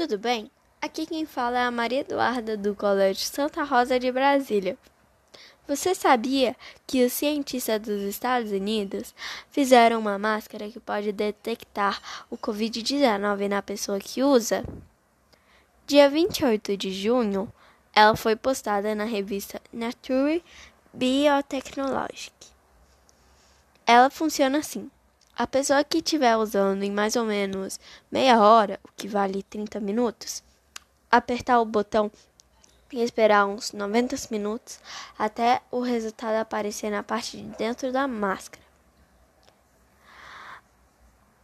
tudo bem? Aqui quem fala é a Maria Eduarda do Colégio Santa Rosa de Brasília. Você sabia que os cientistas dos Estados Unidos fizeram uma máscara que pode detectar o Covid-19 na pessoa que usa? Dia 28 de junho, ela foi postada na revista Nature Biotechnology. Ela funciona assim. A pessoa que estiver usando em mais ou menos meia hora, o que vale 30 minutos, apertar o botão e esperar uns 90 minutos até o resultado aparecer na parte de dentro da máscara.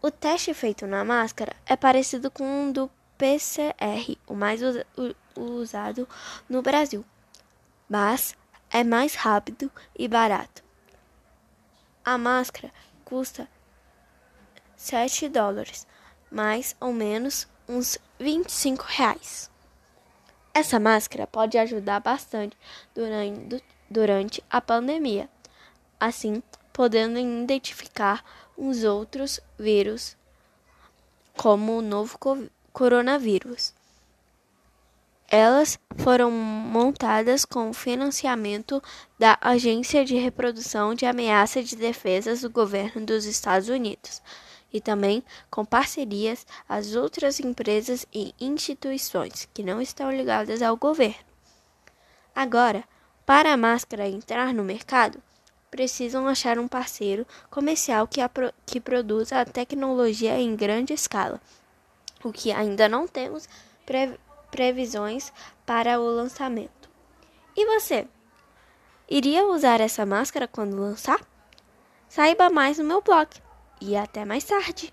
O teste feito na máscara é parecido com um do PCR, o mais usado no Brasil, mas é mais rápido e barato. A máscara custa 7 dólares, mais ou menos uns 25 reais. Essa máscara pode ajudar bastante durante, durante a pandemia, assim podendo identificar uns outros vírus, como o novo coronavírus. Elas foram montadas com financiamento da Agência de Reprodução de Ameaça de Defesas do Governo dos Estados Unidos e também com parcerias às outras empresas e instituições que não estão ligadas ao governo. Agora, para a máscara entrar no mercado, precisam achar um parceiro comercial que, que produza a tecnologia em grande escala, o que ainda não temos pre previsões para o lançamento. E você? Iria usar essa máscara quando lançar? Saiba mais no meu blog e até mais tarde!